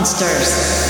And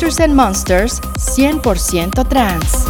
Monsters. And Monsters 100% trans.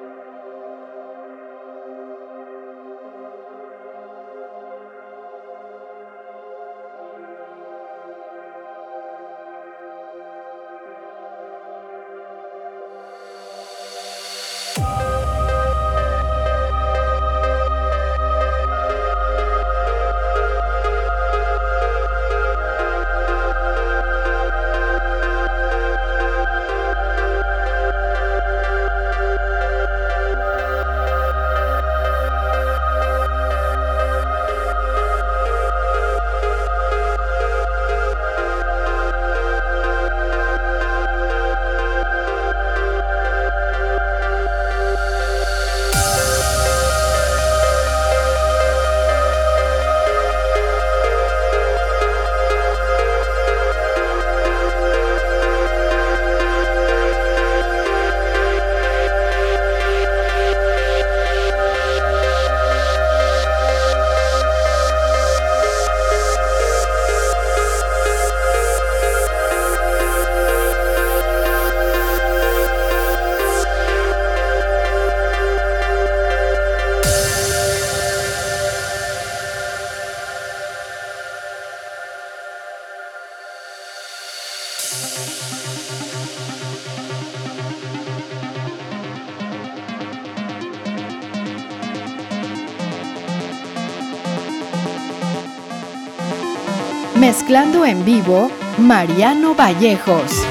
Mezclando en vivo, Mariano Vallejos.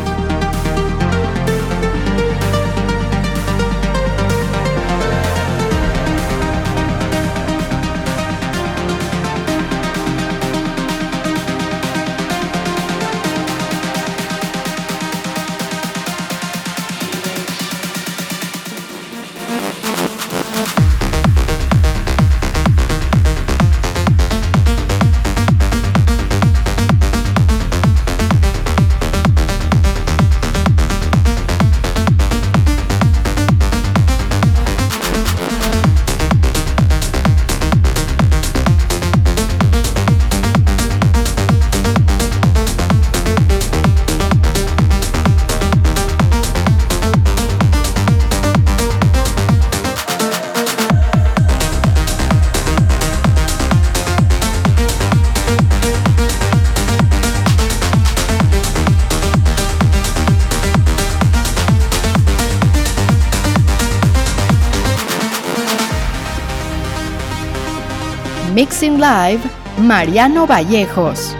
Live, Mariano Vallejos.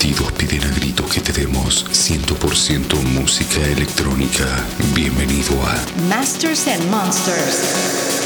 sentidos piden a gritos que te demos 100% música electrónica. Bienvenido a Masters and Monsters.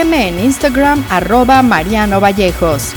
Sígueme en Instagram arroba Mariano Vallejos.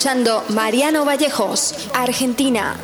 Escuchando Mariano Vallejos, Argentina.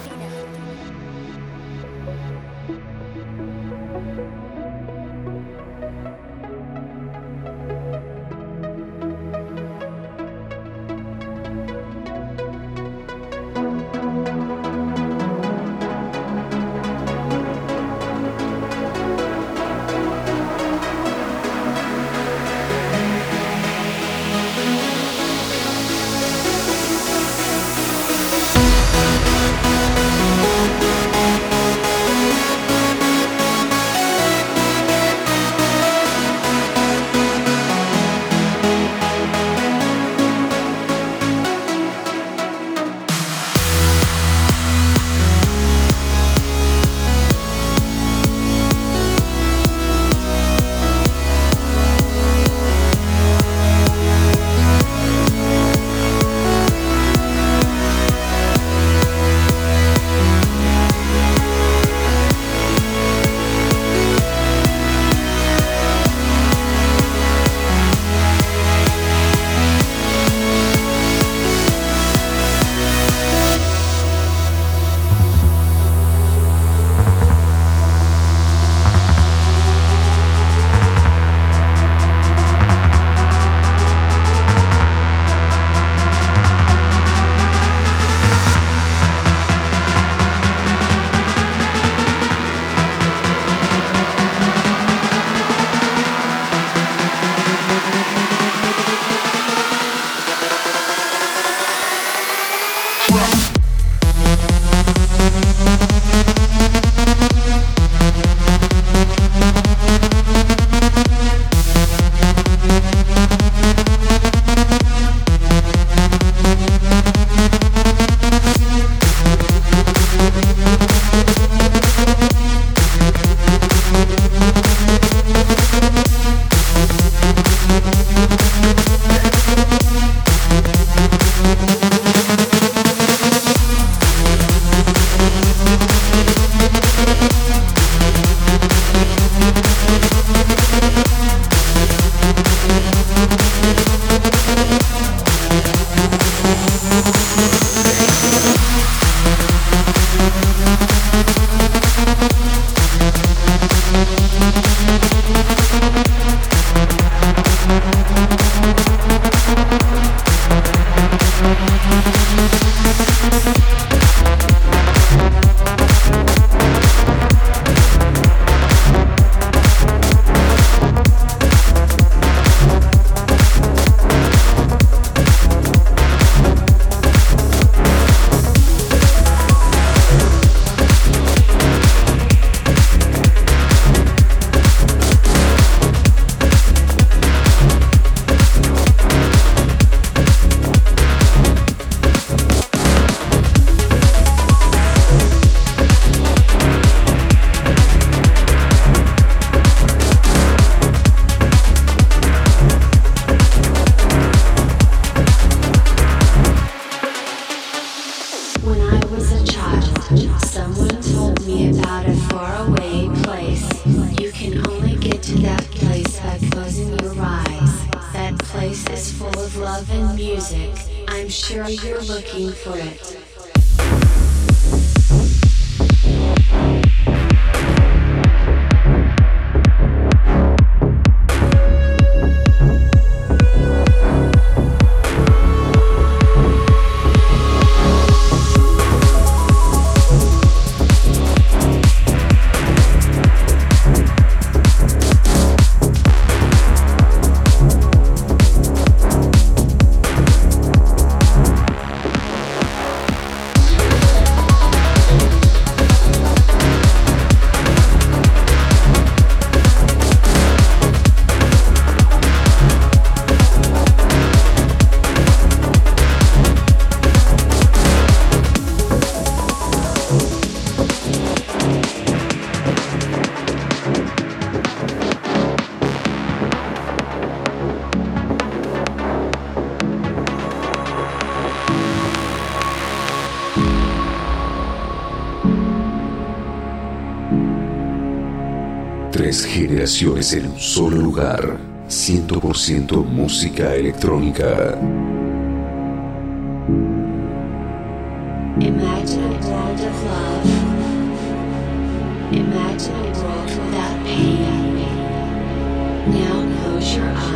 canciones en un solo lugar. 100% música electrónica. Imagine a world of love. Imagine a world without pain. Now close your eyes.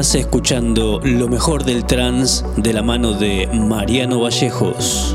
Estás escuchando lo mejor del trans de la mano de Mariano Vallejos.